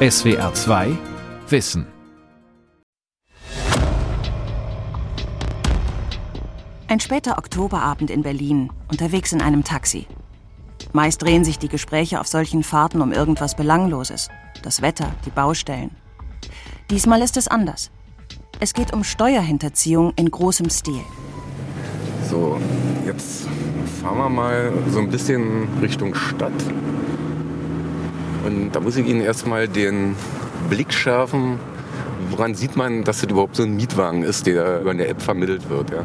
SWR 2 Wissen. Ein später Oktoberabend in Berlin, unterwegs in einem Taxi. Meist drehen sich die Gespräche auf solchen Fahrten um irgendwas Belangloses. Das Wetter, die Baustellen. Diesmal ist es anders. Es geht um Steuerhinterziehung in großem Stil. So, jetzt fahren wir mal so ein bisschen Richtung Stadt. Und da muss ich Ihnen erstmal den Blick schärfen. Woran sieht man, dass das überhaupt so ein Mietwagen ist, der über eine App vermittelt wird? Ja?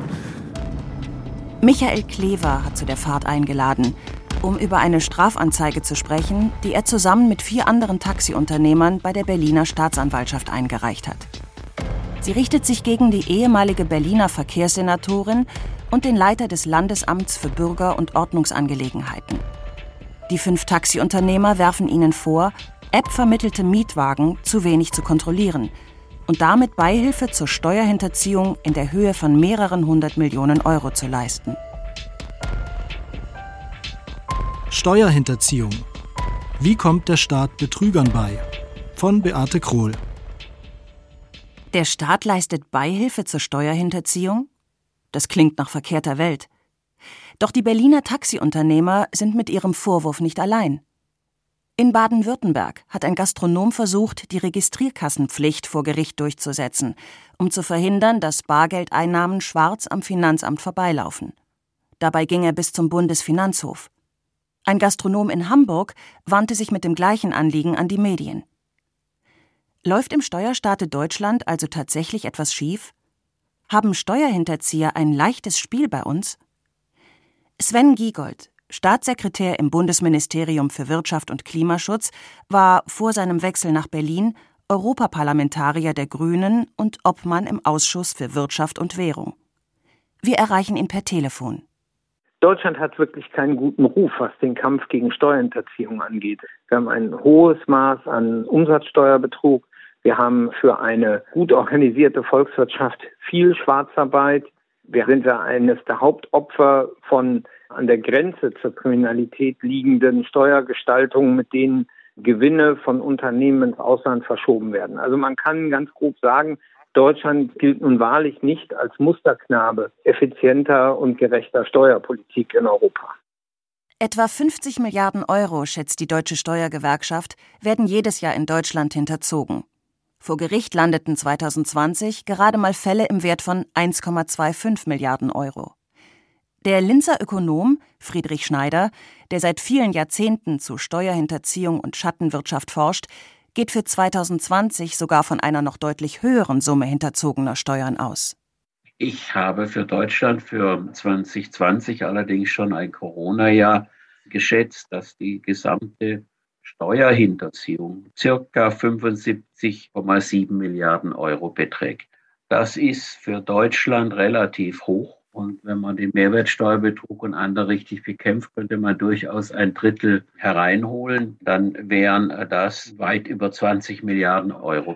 Michael Klever hat zu der Fahrt eingeladen, um über eine Strafanzeige zu sprechen, die er zusammen mit vier anderen Taxiunternehmern bei der Berliner Staatsanwaltschaft eingereicht hat. Sie richtet sich gegen die ehemalige Berliner Verkehrssenatorin und den Leiter des Landesamts für Bürger- und Ordnungsangelegenheiten. Die fünf Taxiunternehmer werfen ihnen vor, App-vermittelte Mietwagen zu wenig zu kontrollieren und damit Beihilfe zur Steuerhinterziehung in der Höhe von mehreren hundert Millionen Euro zu leisten. Steuerhinterziehung. Wie kommt der Staat Betrügern bei? Von Beate Krohl. Der Staat leistet Beihilfe zur Steuerhinterziehung? Das klingt nach verkehrter Welt. Doch die Berliner Taxiunternehmer sind mit ihrem Vorwurf nicht allein. In Baden-Württemberg hat ein Gastronom versucht, die Registrierkassenpflicht vor Gericht durchzusetzen, um zu verhindern, dass Bargeldeinnahmen schwarz am Finanzamt vorbeilaufen. Dabei ging er bis zum Bundesfinanzhof. Ein Gastronom in Hamburg wandte sich mit dem gleichen Anliegen an die Medien. Läuft im Steuerstaate Deutschland also tatsächlich etwas schief? Haben Steuerhinterzieher ein leichtes Spiel bei uns? Sven Giegold, Staatssekretär im Bundesministerium für Wirtschaft und Klimaschutz, war vor seinem Wechsel nach Berlin Europaparlamentarier der Grünen und Obmann im Ausschuss für Wirtschaft und Währung. Wir erreichen ihn per Telefon. Deutschland hat wirklich keinen guten Ruf, was den Kampf gegen Steuerhinterziehung angeht. Wir haben ein hohes Maß an Umsatzsteuerbetrug. Wir haben für eine gut organisierte Volkswirtschaft viel Schwarzarbeit. Wir sind ja eines der Hauptopfer von an der Grenze zur Kriminalität liegenden Steuergestaltungen, mit denen Gewinne von Unternehmen ins Ausland verschoben werden. Also man kann ganz grob sagen, Deutschland gilt nun wahrlich nicht als Musterknabe effizienter und gerechter Steuerpolitik in Europa. Etwa 50 Milliarden Euro, schätzt die Deutsche Steuergewerkschaft, werden jedes Jahr in Deutschland hinterzogen. Vor Gericht landeten 2020 gerade mal Fälle im Wert von 1,25 Milliarden Euro. Der Linzer Ökonom Friedrich Schneider, der seit vielen Jahrzehnten zu Steuerhinterziehung und Schattenwirtschaft forscht, geht für 2020 sogar von einer noch deutlich höheren Summe hinterzogener Steuern aus. Ich habe für Deutschland für 2020 allerdings schon ein Corona-Jahr geschätzt, dass die gesamte Steuerhinterziehung circa 75,7 Milliarden Euro beträgt. Das ist für Deutschland relativ hoch. Und wenn man den Mehrwertsteuerbetrug und andere richtig bekämpft, könnte man durchaus ein Drittel hereinholen. Dann wären das weit über 20 Milliarden Euro.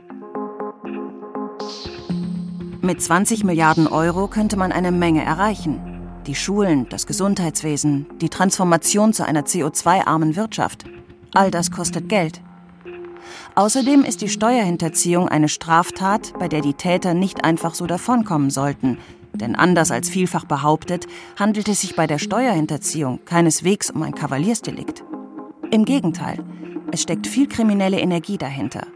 Mit 20 Milliarden Euro könnte man eine Menge erreichen. Die Schulen, das Gesundheitswesen, die Transformation zu einer CO2-armen Wirtschaft. All das kostet Geld. Außerdem ist die Steuerhinterziehung eine Straftat, bei der die Täter nicht einfach so davonkommen sollten. Denn anders als vielfach behauptet, handelt es sich bei der Steuerhinterziehung keineswegs um ein Kavaliersdelikt. Im Gegenteil, es steckt viel kriminelle Energie dahinter.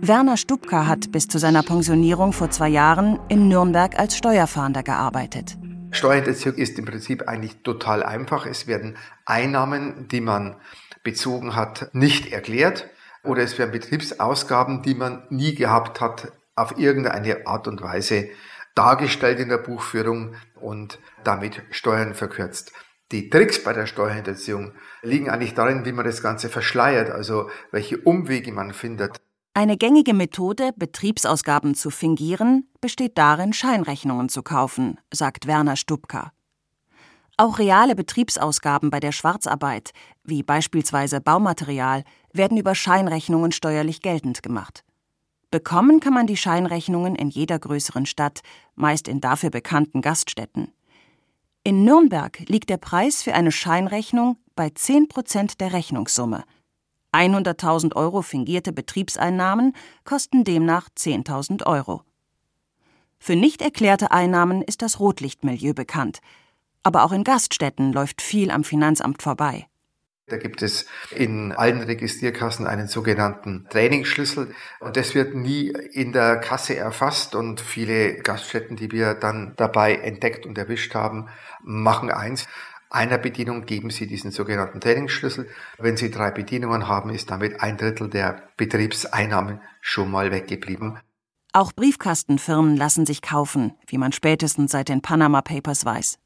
Werner Stubka hat bis zu seiner Pensionierung vor zwei Jahren in Nürnberg als Steuerfahnder gearbeitet. Steuerhinterziehung ist im Prinzip eigentlich total einfach. Es werden Einnahmen, die man bezogen hat, nicht erklärt oder es werden Betriebsausgaben, die man nie gehabt hat, auf irgendeine Art und Weise dargestellt in der Buchführung und damit Steuern verkürzt. Die Tricks bei der Steuerhinterziehung liegen eigentlich darin, wie man das Ganze verschleiert, also welche Umwege man findet. Eine gängige Methode, Betriebsausgaben zu fingieren, besteht darin, Scheinrechnungen zu kaufen, sagt Werner Stubka. Auch reale Betriebsausgaben bei der Schwarzarbeit, wie beispielsweise Baumaterial, werden über Scheinrechnungen steuerlich geltend gemacht. Bekommen kann man die Scheinrechnungen in jeder größeren Stadt, meist in dafür bekannten Gaststätten. In Nürnberg liegt der Preis für eine Scheinrechnung bei 10 Prozent der Rechnungssumme. 100.000 Euro fingierte Betriebseinnahmen kosten demnach 10.000 Euro. Für nicht erklärte Einnahmen ist das Rotlichtmilieu bekannt. Aber auch in Gaststätten läuft viel am Finanzamt vorbei. Da gibt es in allen Registrierkassen einen sogenannten Trainingsschlüssel und das wird nie in der Kasse erfasst und viele Gaststätten, die wir dann dabei entdeckt und erwischt haben, machen eins. Einer Bedienung geben Sie diesen sogenannten Trainingsschlüssel. Wenn Sie drei Bedienungen haben, ist damit ein Drittel der Betriebseinnahmen schon mal weggeblieben. Auch Briefkastenfirmen lassen sich kaufen, wie man spätestens seit den Panama Papers weiß.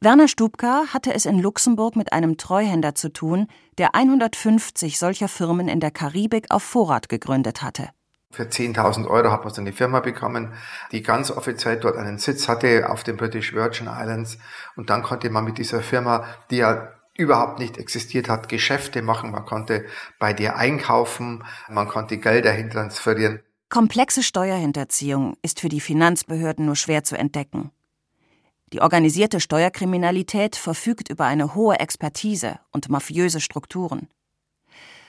Werner Stubka hatte es in Luxemburg mit einem Treuhänder zu tun, der 150 solcher Firmen in der Karibik auf Vorrat gegründet hatte. Für 10.000 Euro hat man so eine Firma bekommen, die ganz offiziell dort einen Sitz hatte auf den British Virgin Islands. Und dann konnte man mit dieser Firma, die ja überhaupt nicht existiert hat, Geschäfte machen. Man konnte bei dir einkaufen, man konnte Gelder hin transferieren. Komplexe Steuerhinterziehung ist für die Finanzbehörden nur schwer zu entdecken. Die organisierte Steuerkriminalität verfügt über eine hohe Expertise und mafiöse Strukturen.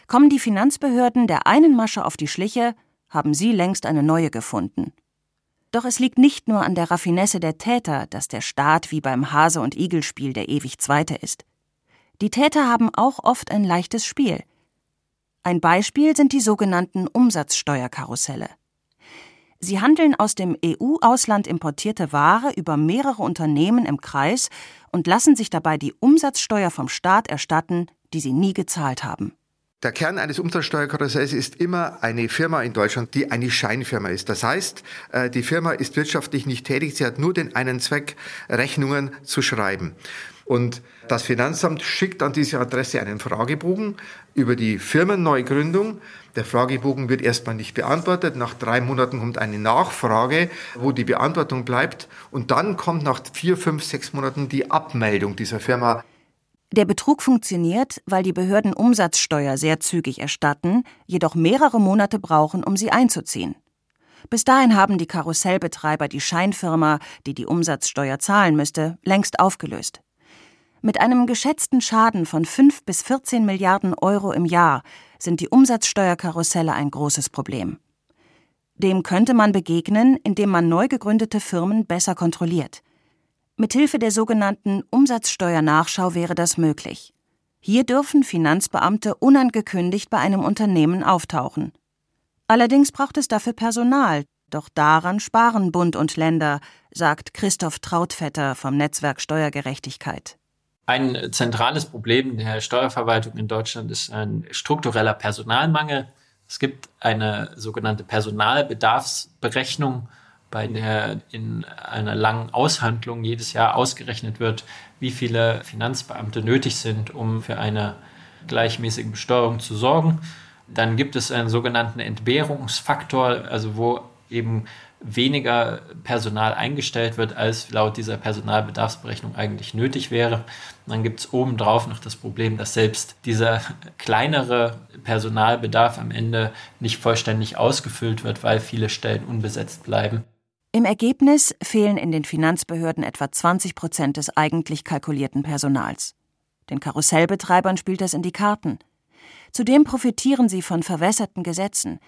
Kommen die Finanzbehörden der einen Masche auf die Schliche, haben sie längst eine neue gefunden. Doch es liegt nicht nur an der Raffinesse der Täter, dass der Staat wie beim Hase- und Igelspiel der ewig Zweite ist. Die Täter haben auch oft ein leichtes Spiel. Ein Beispiel sind die sogenannten Umsatzsteuerkarusselle. Sie handeln aus dem EU-Ausland importierte Ware über mehrere Unternehmen im Kreis und lassen sich dabei die Umsatzsteuer vom Staat erstatten, die sie nie gezahlt haben. Der Kern eines Umsatzsteuerkarussells ist immer eine Firma in Deutschland, die eine Scheinfirma ist. Das heißt, äh, die Firma ist wirtschaftlich nicht tätig, sie hat nur den einen Zweck, Rechnungen zu schreiben. Und das Finanzamt schickt an diese Adresse einen Fragebogen über die Firmenneugründung. Der Fragebogen wird erstmal nicht beantwortet. Nach drei Monaten kommt eine Nachfrage, wo die Beantwortung bleibt. Und dann kommt nach vier, fünf, sechs Monaten die Abmeldung dieser Firma. Der Betrug funktioniert, weil die Behörden Umsatzsteuer sehr zügig erstatten, jedoch mehrere Monate brauchen, um sie einzuziehen. Bis dahin haben die Karussellbetreiber die Scheinfirma, die die Umsatzsteuer zahlen müsste, längst aufgelöst. Mit einem geschätzten Schaden von 5 bis 14 Milliarden Euro im Jahr sind die Umsatzsteuerkarusselle ein großes Problem. Dem könnte man begegnen, indem man neu gegründete Firmen besser kontrolliert. Mithilfe der sogenannten Umsatzsteuernachschau wäre das möglich. Hier dürfen Finanzbeamte unangekündigt bei einem Unternehmen auftauchen. Allerdings braucht es dafür Personal, doch daran sparen Bund und Länder, sagt Christoph Trautvetter vom Netzwerk Steuergerechtigkeit. Ein zentrales Problem der Steuerverwaltung in Deutschland ist ein struktureller Personalmangel. Es gibt eine sogenannte Personalbedarfsberechnung, bei der in einer langen Aushandlung jedes Jahr ausgerechnet wird, wie viele Finanzbeamte nötig sind, um für eine gleichmäßige Besteuerung zu sorgen. Dann gibt es einen sogenannten Entbehrungsfaktor, also wo eben weniger Personal eingestellt wird, als laut dieser Personalbedarfsberechnung eigentlich nötig wäre. Dann gibt es obendrauf noch das Problem, dass selbst dieser kleinere Personalbedarf am Ende nicht vollständig ausgefüllt wird, weil viele Stellen unbesetzt bleiben. Im Ergebnis fehlen in den Finanzbehörden etwa 20 Prozent des eigentlich kalkulierten Personals. Den Karussellbetreibern spielt das in die Karten. Zudem profitieren sie von verwässerten Gesetzen,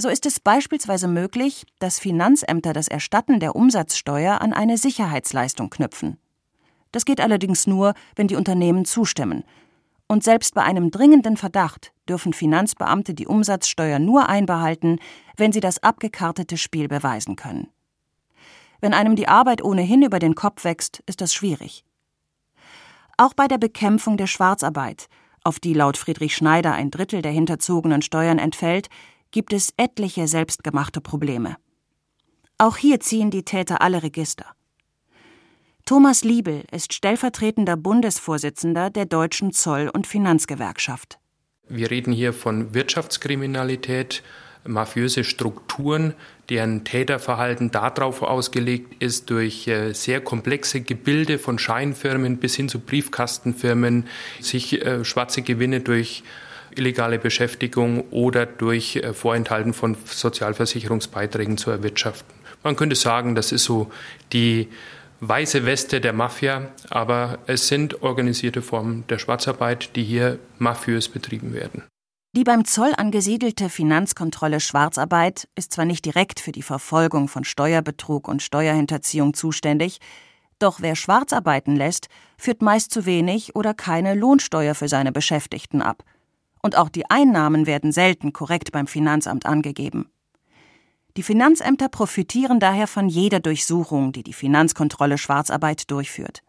so ist es beispielsweise möglich, dass Finanzämter das Erstatten der Umsatzsteuer an eine Sicherheitsleistung knüpfen. Das geht allerdings nur, wenn die Unternehmen zustimmen. Und selbst bei einem dringenden Verdacht dürfen Finanzbeamte die Umsatzsteuer nur einbehalten, wenn sie das abgekartete Spiel beweisen können. Wenn einem die Arbeit ohnehin über den Kopf wächst, ist das schwierig. Auch bei der Bekämpfung der Schwarzarbeit, auf die laut Friedrich Schneider ein Drittel der hinterzogenen Steuern entfällt, gibt es etliche selbstgemachte Probleme. Auch hier ziehen die Täter alle Register. Thomas Liebel ist stellvertretender Bundesvorsitzender der Deutschen Zoll- und Finanzgewerkschaft. Wir reden hier von Wirtschaftskriminalität, mafiöse Strukturen, deren Täterverhalten darauf ausgelegt ist, durch äh, sehr komplexe Gebilde von Scheinfirmen bis hin zu Briefkastenfirmen sich äh, schwarze Gewinne durch illegale Beschäftigung oder durch äh, Vorenthalten von Sozialversicherungsbeiträgen zu erwirtschaften. Man könnte sagen, das ist so die weiße Weste der Mafia, aber es sind organisierte Formen der Schwarzarbeit, die hier mafiös betrieben werden. Die beim Zoll angesiedelte Finanzkontrolle Schwarzarbeit ist zwar nicht direkt für die Verfolgung von Steuerbetrug und Steuerhinterziehung zuständig, doch wer Schwarzarbeiten lässt, führt meist zu wenig oder keine Lohnsteuer für seine Beschäftigten ab. Und auch die Einnahmen werden selten korrekt beim Finanzamt angegeben. Die Finanzämter profitieren daher von jeder Durchsuchung, die die Finanzkontrolle Schwarzarbeit durchführt.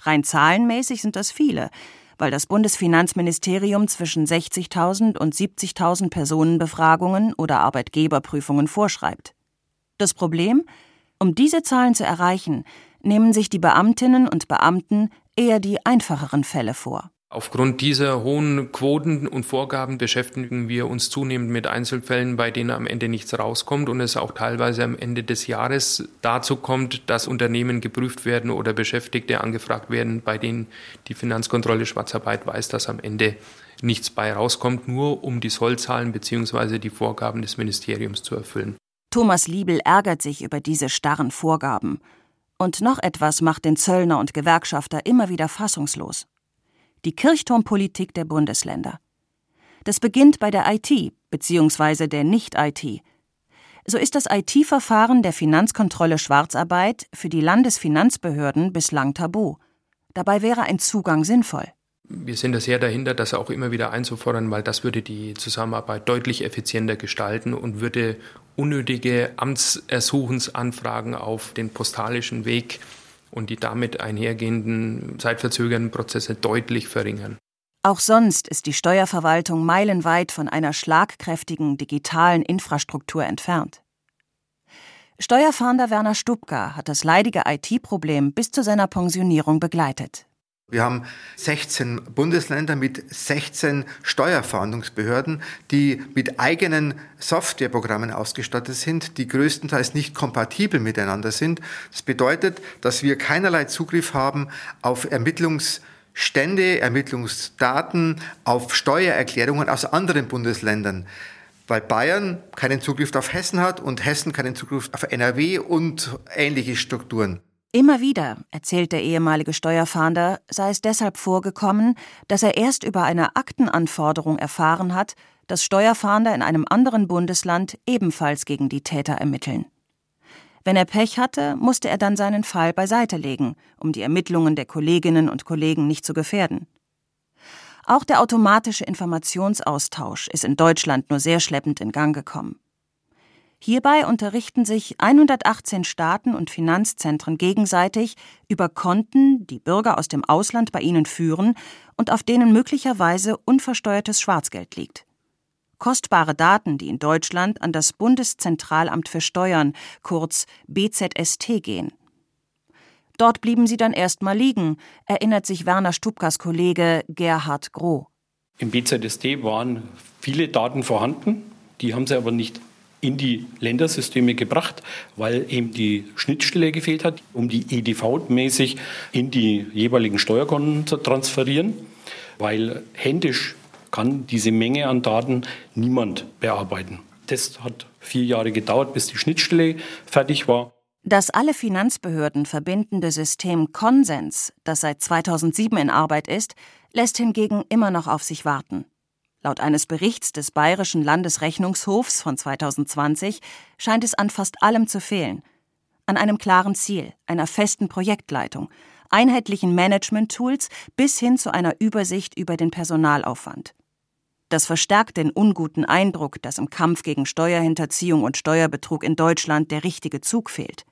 Rein zahlenmäßig sind das viele, weil das Bundesfinanzministerium zwischen 60.000 und 70.000 Personenbefragungen oder Arbeitgeberprüfungen vorschreibt. Das Problem? Um diese Zahlen zu erreichen, nehmen sich die Beamtinnen und Beamten eher die einfacheren Fälle vor. Aufgrund dieser hohen Quoten und Vorgaben beschäftigen wir uns zunehmend mit Einzelfällen, bei denen am Ende nichts rauskommt und es auch teilweise am Ende des Jahres dazu kommt, dass Unternehmen geprüft werden oder Beschäftigte angefragt werden, bei denen die Finanzkontrolle Schwarzarbeit weiß, dass am Ende nichts bei rauskommt, nur um die Sollzahlen bzw. die Vorgaben des Ministeriums zu erfüllen. Thomas Liebel ärgert sich über diese starren Vorgaben. Und noch etwas macht den Zöllner und Gewerkschafter immer wieder fassungslos die Kirchturmpolitik der Bundesländer. Das beginnt bei der IT bzw. der Nicht-IT. So ist das IT-Verfahren der Finanzkontrolle Schwarzarbeit für die Landesfinanzbehörden bislang tabu. Dabei wäre ein Zugang sinnvoll. Wir sind da sehr dahinter, das auch immer wieder einzufordern, weil das würde die Zusammenarbeit deutlich effizienter gestalten und würde unnötige Amtsersuchungsanfragen auf den postalischen Weg und die damit einhergehenden zeitverzögernden Prozesse deutlich verringern. Auch sonst ist die Steuerverwaltung meilenweit von einer schlagkräftigen digitalen Infrastruktur entfernt. Steuerfahnder Werner Stubka hat das leidige IT-Problem bis zu seiner Pensionierung begleitet. Wir haben 16 Bundesländer mit 16 Steuerfahndungsbehörden, die mit eigenen Softwareprogrammen ausgestattet sind, die größtenteils nicht kompatibel miteinander sind. Das bedeutet, dass wir keinerlei Zugriff haben auf Ermittlungsstände, Ermittlungsdaten, auf Steuererklärungen aus anderen Bundesländern weil Bayern keinen Zugriff auf Hessen hat und Hessen keinen Zugriff auf NRW und ähnliche Strukturen. Immer wieder, erzählt der ehemalige Steuerfahnder, sei es deshalb vorgekommen, dass er erst über eine Aktenanforderung erfahren hat, dass Steuerfahnder in einem anderen Bundesland ebenfalls gegen die Täter ermitteln. Wenn er Pech hatte, musste er dann seinen Fall beiseite legen, um die Ermittlungen der Kolleginnen und Kollegen nicht zu gefährden. Auch der automatische Informationsaustausch ist in Deutschland nur sehr schleppend in Gang gekommen. Hierbei unterrichten sich 118 Staaten und Finanzzentren gegenseitig über Konten, die Bürger aus dem Ausland bei ihnen führen und auf denen möglicherweise unversteuertes Schwarzgeld liegt. Kostbare Daten, die in Deutschland an das Bundeszentralamt für Steuern, kurz BZST, gehen. Dort blieben sie dann erstmal liegen, erinnert sich Werner Stubkas Kollege Gerhard Groh. Im BZST waren viele Daten vorhanden, die haben sie aber nicht in die Ländersysteme gebracht, weil eben die Schnittstelle gefehlt hat, um die EDV-mäßig in die jeweiligen Steuerkonten zu transferieren, weil händisch kann diese Menge an Daten niemand bearbeiten. Das hat vier Jahre gedauert, bis die Schnittstelle fertig war. Das alle Finanzbehörden verbindende System Konsens, das seit 2007 in Arbeit ist, lässt hingegen immer noch auf sich warten. Laut eines Berichts des Bayerischen Landesrechnungshofs von 2020 scheint es an fast allem zu fehlen. An einem klaren Ziel, einer festen Projektleitung, einheitlichen Management-Tools bis hin zu einer Übersicht über den Personalaufwand. Das verstärkt den unguten Eindruck, dass im Kampf gegen Steuerhinterziehung und Steuerbetrug in Deutschland der richtige Zug fehlt.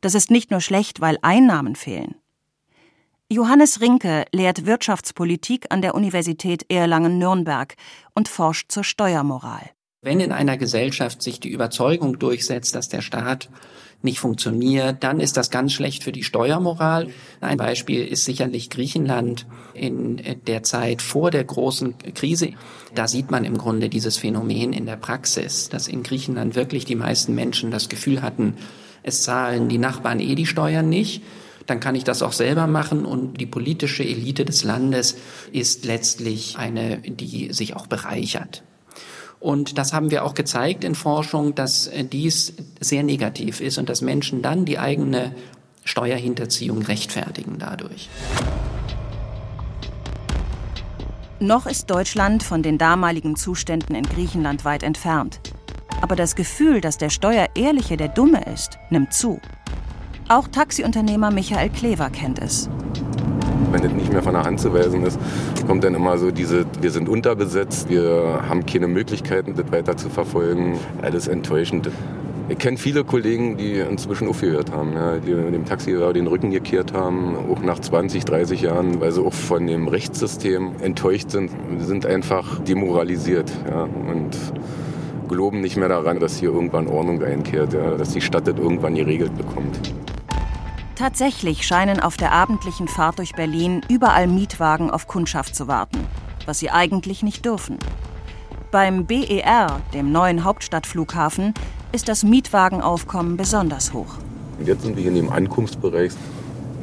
Das ist nicht nur schlecht, weil Einnahmen fehlen. Johannes Rinke lehrt Wirtschaftspolitik an der Universität Erlangen-Nürnberg und forscht zur Steuermoral. Wenn in einer Gesellschaft sich die Überzeugung durchsetzt, dass der Staat nicht funktioniert, dann ist das ganz schlecht für die Steuermoral. Ein Beispiel ist sicherlich Griechenland in der Zeit vor der großen Krise. Da sieht man im Grunde dieses Phänomen in der Praxis, dass in Griechenland wirklich die meisten Menschen das Gefühl hatten, es zahlen die Nachbarn eh die Steuern nicht dann kann ich das auch selber machen. Und die politische Elite des Landes ist letztlich eine, die sich auch bereichert. Und das haben wir auch gezeigt in Forschung, dass dies sehr negativ ist und dass Menschen dann die eigene Steuerhinterziehung rechtfertigen dadurch. Noch ist Deutschland von den damaligen Zuständen in Griechenland weit entfernt. Aber das Gefühl, dass der Steuerehrliche der Dumme ist, nimmt zu. Auch Taxiunternehmer Michael Klever kennt es. Wenn das nicht mehr von der Hand zu weisen ist, kommt dann immer so diese, wir sind unterbesetzt, wir haben keine Möglichkeiten, das weiter zu verfolgen. Alles enttäuschend. Ich kenne viele Kollegen, die inzwischen aufgehört haben, ja, die dem Taxifahrer den Rücken gekehrt haben, auch nach 20, 30 Jahren, weil sie auch von dem Rechtssystem enttäuscht sind. Sie sind einfach demoralisiert ja, und glauben nicht mehr daran, dass hier irgendwann Ordnung einkehrt, ja, dass die Stadt das irgendwann geregelt bekommt. Tatsächlich scheinen auf der abendlichen Fahrt durch Berlin überall Mietwagen auf Kundschaft zu warten, was sie eigentlich nicht dürfen. Beim BER, dem neuen Hauptstadtflughafen, ist das Mietwagenaufkommen besonders hoch. Und jetzt sind wir hier in dem Ankunftsbereich.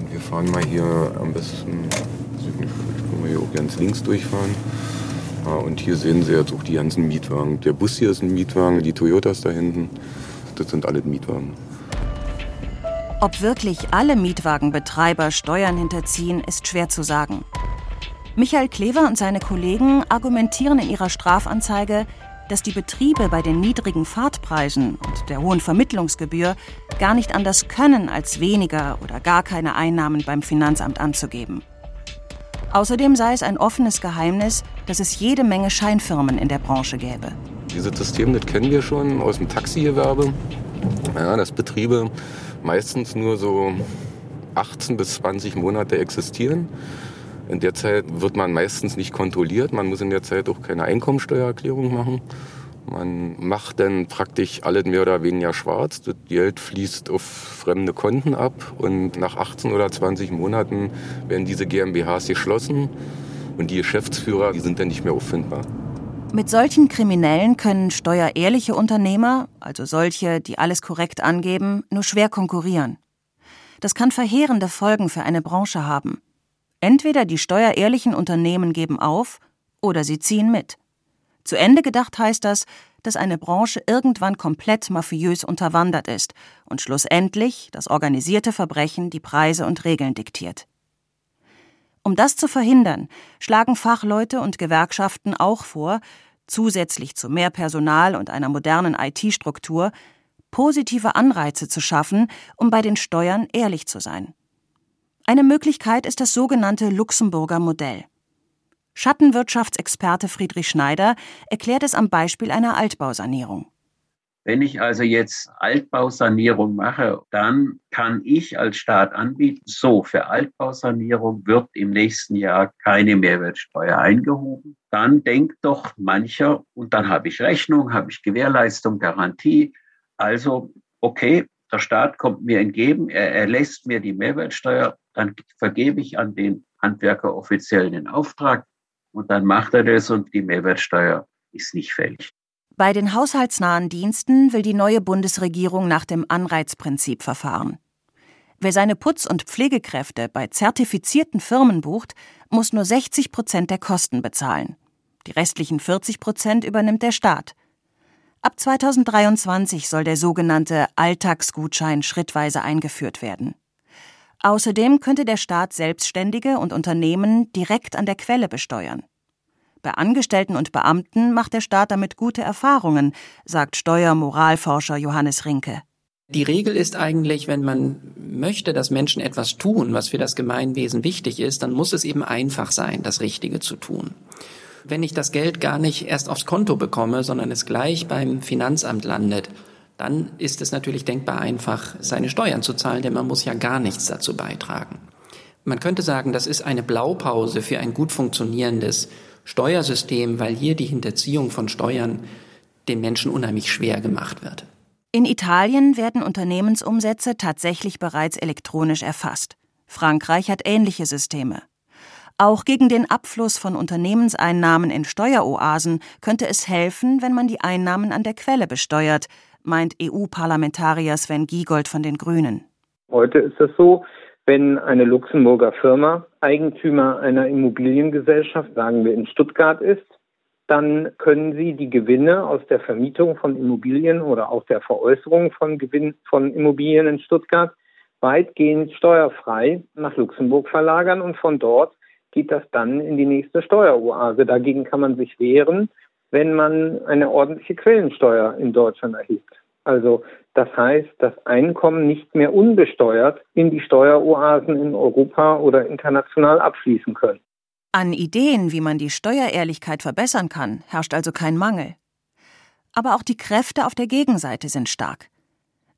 Wir fahren mal hier am besten, können wir hier auch ganz links durchfahren. Und hier sehen Sie jetzt auch die ganzen Mietwagen. Der Bus hier ist ein Mietwagen, die Toyotas da hinten, das sind alle Mietwagen. Ob wirklich alle Mietwagenbetreiber Steuern hinterziehen, ist schwer zu sagen. Michael Klever und seine Kollegen argumentieren in ihrer Strafanzeige, dass die Betriebe bei den niedrigen Fahrtpreisen und der hohen Vermittlungsgebühr gar nicht anders können, als weniger oder gar keine Einnahmen beim Finanzamt anzugeben. Außerdem sei es ein offenes Geheimnis, dass es jede Menge Scheinfirmen in der Branche gäbe. Dieses System, das kennen wir schon aus dem Taxigewerbe. Ja, dass Betriebe meistens nur so 18 bis 20 Monate existieren. In der Zeit wird man meistens nicht kontrolliert. Man muss in der Zeit auch keine Einkommensteuererklärung machen. Man macht dann praktisch alles mehr oder weniger schwarz. Das Geld fließt auf fremde Konten ab und nach 18 oder 20 Monaten werden diese GmbHs geschlossen und die Geschäftsführer, die sind dann nicht mehr auffindbar. Mit solchen Kriminellen können steuerehrliche Unternehmer, also solche, die alles korrekt angeben, nur schwer konkurrieren. Das kann verheerende Folgen für eine Branche haben. Entweder die steuerehrlichen Unternehmen geben auf oder sie ziehen mit. Zu Ende gedacht heißt das, dass eine Branche irgendwann komplett mafiös unterwandert ist und schlussendlich das organisierte Verbrechen die Preise und Regeln diktiert. Um das zu verhindern, schlagen Fachleute und Gewerkschaften auch vor, zusätzlich zu mehr Personal und einer modernen IT-Struktur, positive Anreize zu schaffen, um bei den Steuern ehrlich zu sein. Eine Möglichkeit ist das sogenannte Luxemburger Modell. Schattenwirtschaftsexperte Friedrich Schneider erklärt es am Beispiel einer Altbausanierung. Wenn ich also jetzt Altbausanierung mache, dann kann ich als Staat anbieten, so für Altbausanierung wird im nächsten Jahr keine Mehrwertsteuer eingehoben. Dann denkt doch mancher, und dann habe ich Rechnung, habe ich Gewährleistung, Garantie. Also, okay, der Staat kommt mir entgegen, er erlässt mir die Mehrwertsteuer, dann vergebe ich an den Handwerker offiziell den Auftrag und dann macht er das und die Mehrwertsteuer ist nicht fällig. Bei den haushaltsnahen Diensten will die neue Bundesregierung nach dem Anreizprinzip verfahren. Wer seine Putz- und Pflegekräfte bei zertifizierten Firmen bucht, muss nur 60 Prozent der Kosten bezahlen. Die restlichen 40 Prozent übernimmt der Staat. Ab 2023 soll der sogenannte Alltagsgutschein schrittweise eingeführt werden. Außerdem könnte der Staat Selbstständige und Unternehmen direkt an der Quelle besteuern. Bei Angestellten und Beamten macht der Staat damit gute Erfahrungen, sagt Steuermoralforscher Johannes Rinke. Die Regel ist eigentlich, wenn man möchte, dass Menschen etwas tun, was für das Gemeinwesen wichtig ist, dann muss es eben einfach sein, das Richtige zu tun. Wenn ich das Geld gar nicht erst aufs Konto bekomme, sondern es gleich beim Finanzamt landet, dann ist es natürlich denkbar einfach, seine Steuern zu zahlen, denn man muss ja gar nichts dazu beitragen. Man könnte sagen, das ist eine Blaupause für ein gut funktionierendes Steuersystem, weil hier die Hinterziehung von Steuern den Menschen unheimlich schwer gemacht wird. In Italien werden Unternehmensumsätze tatsächlich bereits elektronisch erfasst. Frankreich hat ähnliche Systeme. Auch gegen den Abfluss von Unternehmenseinnahmen in Steueroasen könnte es helfen, wenn man die Einnahmen an der Quelle besteuert, meint EU-Parlamentarier Sven Giegold von den Grünen. Heute ist es so, wenn eine Luxemburger Firma Eigentümer einer Immobiliengesellschaft, sagen wir in Stuttgart ist, dann können Sie die Gewinne aus der Vermietung von Immobilien oder auch der Veräußerung von Gewinn von Immobilien in Stuttgart weitgehend steuerfrei nach Luxemburg verlagern und von dort geht das dann in die nächste Steueroase. Dagegen kann man sich wehren, wenn man eine ordentliche Quellensteuer in Deutschland erhebt. Also das heißt, das Einkommen nicht mehr unbesteuert in die Steueroasen in Europa oder international abschließen können. An Ideen, wie man die Steuerehrlichkeit verbessern kann, herrscht also kein Mangel. Aber auch die Kräfte auf der Gegenseite sind stark.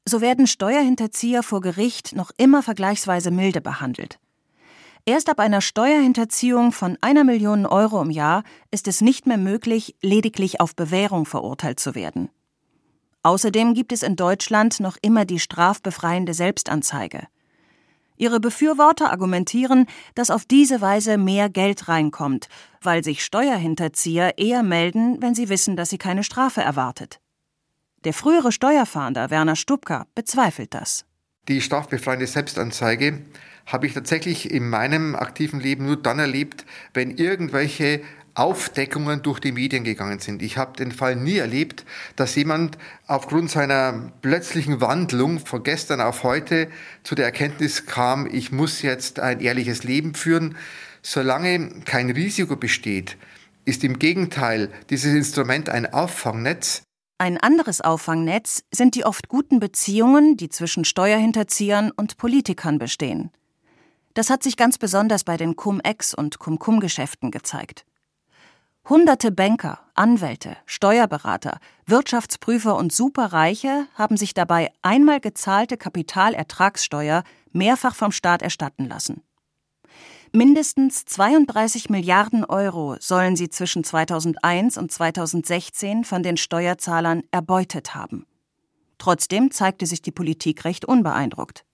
So werden Steuerhinterzieher vor Gericht noch immer vergleichsweise milde behandelt. Erst ab einer Steuerhinterziehung von einer Million Euro im Jahr ist es nicht mehr möglich, lediglich auf Bewährung verurteilt zu werden. Außerdem gibt es in Deutschland noch immer die strafbefreiende Selbstanzeige. Ihre Befürworter argumentieren, dass auf diese Weise mehr Geld reinkommt, weil sich Steuerhinterzieher eher melden, wenn sie wissen, dass sie keine Strafe erwartet. Der frühere Steuerfahnder Werner Stubka bezweifelt das. Die strafbefreiende Selbstanzeige habe ich tatsächlich in meinem aktiven Leben nur dann erlebt, wenn irgendwelche Aufdeckungen durch die Medien gegangen sind. Ich habe den Fall nie erlebt, dass jemand aufgrund seiner plötzlichen Wandlung von gestern auf heute zu der Erkenntnis kam, ich muss jetzt ein ehrliches Leben führen. Solange kein Risiko besteht, ist im Gegenteil dieses Instrument ein Auffangnetz. Ein anderes Auffangnetz sind die oft guten Beziehungen, die zwischen Steuerhinterziehern und Politikern bestehen. Das hat sich ganz besonders bei den Cum-Ex- und Cum-Cum-Geschäften gezeigt. Hunderte Banker, Anwälte, Steuerberater, Wirtschaftsprüfer und Superreiche haben sich dabei einmal gezahlte Kapitalertragssteuer mehrfach vom Staat erstatten lassen. Mindestens 32 Milliarden Euro sollen sie zwischen 2001 und 2016 von den Steuerzahlern erbeutet haben. Trotzdem zeigte sich die Politik recht unbeeindruckt.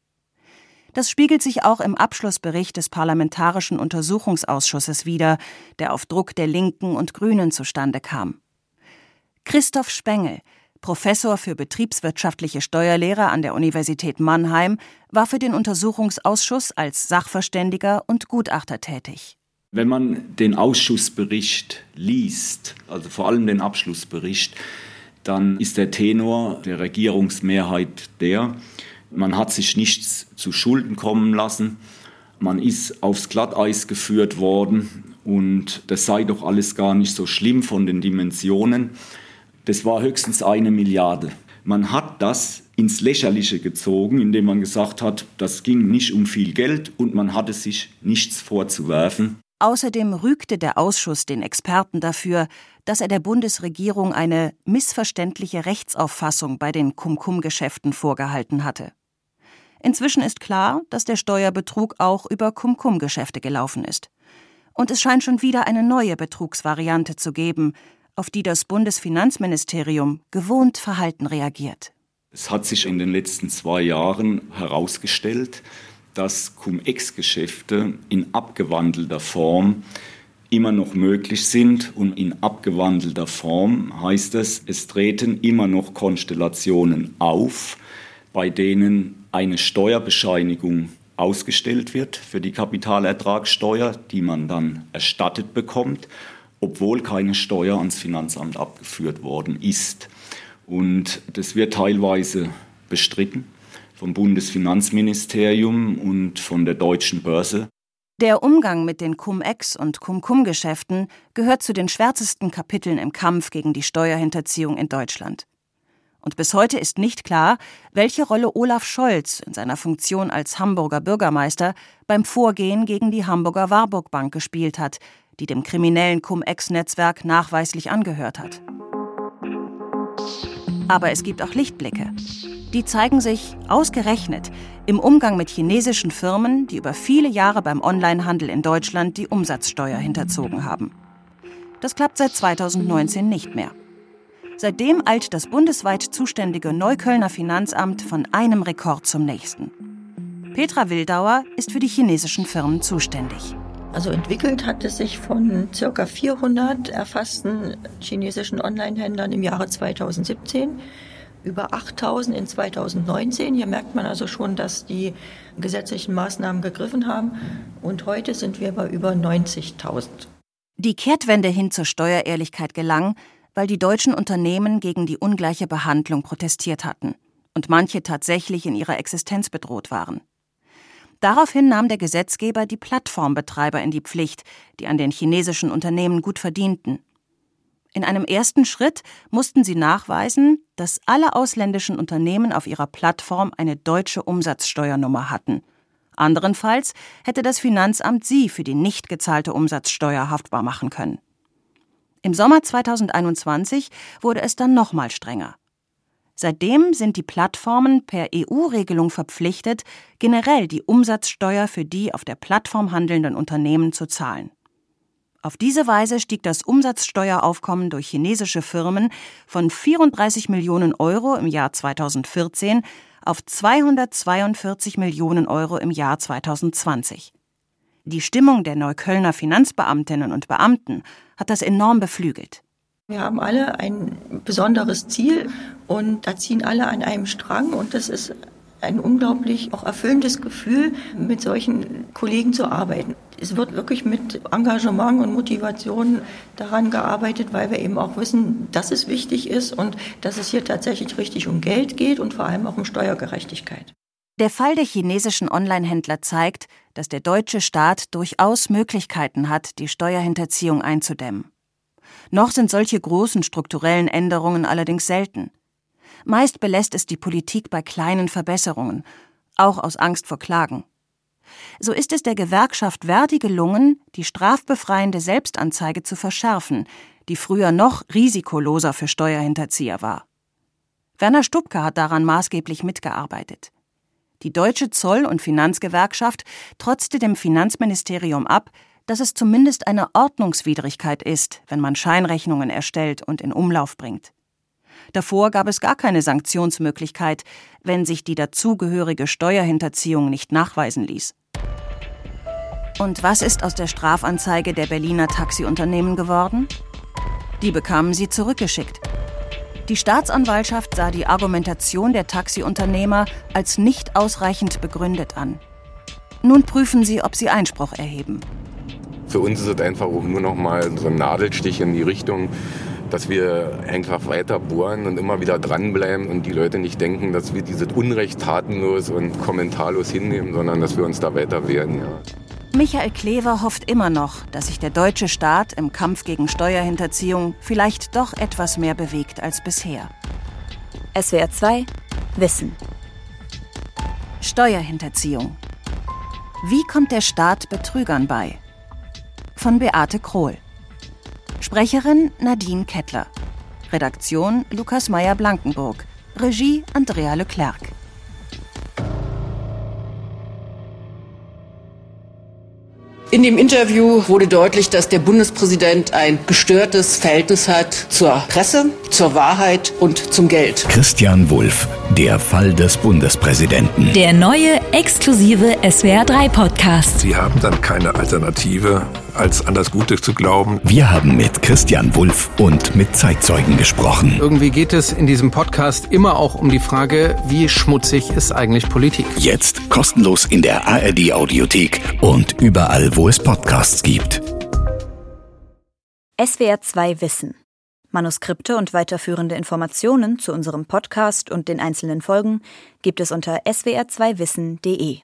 Das spiegelt sich auch im Abschlussbericht des Parlamentarischen Untersuchungsausschusses wider, der auf Druck der Linken und Grünen zustande kam. Christoph Spengel, Professor für betriebswirtschaftliche Steuerlehre an der Universität Mannheim, war für den Untersuchungsausschuss als Sachverständiger und Gutachter tätig. Wenn man den Ausschussbericht liest, also vor allem den Abschlussbericht, dann ist der Tenor der Regierungsmehrheit der, man hat sich nichts zu Schulden kommen lassen. Man ist aufs Glatteis geführt worden und das sei doch alles gar nicht so schlimm von den Dimensionen. Das war höchstens eine Milliarde. Man hat das ins Lächerliche gezogen, indem man gesagt hat, das ging nicht um viel Geld und man hatte sich nichts vorzuwerfen. Außerdem rügte der Ausschuss den Experten dafür, dass er der Bundesregierung eine missverständliche Rechtsauffassung bei den Cum-Cum-Geschäften vorgehalten hatte. Inzwischen ist klar, dass der Steuerbetrug auch über Cum-Cum-Geschäfte gelaufen ist. Und es scheint schon wieder eine neue Betrugsvariante zu geben, auf die das Bundesfinanzministerium gewohnt verhalten reagiert. Es hat sich in den letzten zwei Jahren herausgestellt, dass Cum-Ex-Geschäfte in abgewandelter Form immer noch möglich sind. Und in abgewandelter Form heißt es, es treten immer noch Konstellationen auf, bei denen eine Steuerbescheinigung ausgestellt wird für die Kapitalertragssteuer, die man dann erstattet bekommt, obwohl keine Steuer ans Finanzamt abgeführt worden ist. Und das wird teilweise bestritten vom Bundesfinanzministerium und von der deutschen Börse. Der Umgang mit den Cum-Ex- und Cum-Cum-Geschäften gehört zu den schwärzesten Kapiteln im Kampf gegen die Steuerhinterziehung in Deutschland. Und bis heute ist nicht klar, welche Rolle Olaf Scholz in seiner Funktion als Hamburger Bürgermeister beim Vorgehen gegen die Hamburger Warburg Bank gespielt hat, die dem kriminellen Cum-Ex-Netzwerk nachweislich angehört hat. Aber es gibt auch Lichtblicke. Die zeigen sich ausgerechnet im Umgang mit chinesischen Firmen, die über viele Jahre beim Onlinehandel in Deutschland die Umsatzsteuer hinterzogen haben. Das klappt seit 2019 nicht mehr. Seitdem eilt das bundesweit zuständige Neuköllner Finanzamt von einem Rekord zum nächsten. Petra Wildauer ist für die chinesischen Firmen zuständig. Also entwickelt hat es sich von ca. 400 erfassten chinesischen Online-Händlern im Jahre 2017 über 8000 in 2019. Hier merkt man also schon, dass die gesetzlichen Maßnahmen gegriffen haben. Und heute sind wir bei über 90.000. Die Kehrtwende hin zur Steuerehrlichkeit gelang, weil die deutschen Unternehmen gegen die ungleiche Behandlung protestiert hatten und manche tatsächlich in ihrer Existenz bedroht waren. Daraufhin nahm der Gesetzgeber die Plattformbetreiber in die Pflicht, die an den chinesischen Unternehmen gut verdienten. In einem ersten Schritt mussten sie nachweisen, dass alle ausländischen Unternehmen auf ihrer Plattform eine deutsche Umsatzsteuernummer hatten. Anderenfalls hätte das Finanzamt sie für die nicht gezahlte Umsatzsteuer haftbar machen können. Im Sommer 2021 wurde es dann nochmal strenger. Seitdem sind die Plattformen per EU-Regelung verpflichtet, generell die Umsatzsteuer für die auf der Plattform handelnden Unternehmen zu zahlen. Auf diese Weise stieg das Umsatzsteueraufkommen durch chinesische Firmen von 34 Millionen Euro im Jahr 2014 auf 242 Millionen Euro im Jahr 2020. Die Stimmung der Neuköllner Finanzbeamtinnen und Beamten hat das enorm beflügelt. Wir haben alle ein besonderes Ziel und da ziehen alle an einem Strang und das ist ein unglaublich auch erfüllendes Gefühl, mit solchen Kollegen zu arbeiten. Es wird wirklich mit Engagement und Motivation daran gearbeitet, weil wir eben auch wissen, dass es wichtig ist und dass es hier tatsächlich richtig um Geld geht und vor allem auch um Steuergerechtigkeit. Der Fall der chinesischen Online-Händler zeigt, dass der deutsche Staat durchaus Möglichkeiten hat, die Steuerhinterziehung einzudämmen. Noch sind solche großen strukturellen Änderungen allerdings selten. Meist belässt es die Politik bei kleinen Verbesserungen, auch aus Angst vor Klagen. So ist es der Gewerkschaft Verdi gelungen, die strafbefreiende Selbstanzeige zu verschärfen, die früher noch risikoloser für Steuerhinterzieher war. Werner Stubke hat daran maßgeblich mitgearbeitet. Die deutsche Zoll- und Finanzgewerkschaft trotzte dem Finanzministerium ab, dass es zumindest eine Ordnungswidrigkeit ist, wenn man Scheinrechnungen erstellt und in Umlauf bringt. Davor gab es gar keine Sanktionsmöglichkeit, wenn sich die dazugehörige Steuerhinterziehung nicht nachweisen ließ. Und was ist aus der Strafanzeige der Berliner Taxiunternehmen geworden? Die bekamen sie zurückgeschickt. Die Staatsanwaltschaft sah die Argumentation der Taxiunternehmer als nicht ausreichend begründet an. Nun prüfen sie, ob sie Einspruch erheben. Für uns ist es einfach auch nur noch mal so ein Nadelstich in die Richtung, dass wir einfach weiter bohren und immer wieder dranbleiben und die Leute nicht denken, dass wir dieses Unrecht tatenlos und kommentarlos hinnehmen, sondern dass wir uns da weiter wehren. Ja. Michael Klever hofft immer noch, dass sich der deutsche Staat im Kampf gegen Steuerhinterziehung vielleicht doch etwas mehr bewegt als bisher. SWR 2 Wissen Steuerhinterziehung. Wie kommt der Staat Betrügern bei? Von Beate Krohl. Sprecherin Nadine Kettler. Redaktion Lukas Meyer-Blankenburg. Regie Andrea Leclerc. In dem Interview wurde deutlich, dass der Bundespräsident ein gestörtes Verhältnis hat zur Presse, zur Wahrheit und zum Geld. Christian Wulff, der Fall des Bundespräsidenten. Der neue exklusive SWR3 Podcast. Sie haben dann keine Alternative, als an das Gute zu glauben. Wir haben mit Christian Wulff und mit Zeitzeugen gesprochen. Irgendwie geht es in diesem Podcast immer auch um die Frage, wie schmutzig ist eigentlich Politik? Jetzt kostenlos in der ARD Audiothek und überall, wo es Podcasts gibt. SWR 2 Wissen. Manuskripte und weiterführende Informationen zu unserem Podcast und den einzelnen Folgen gibt es unter swr2wissen.de.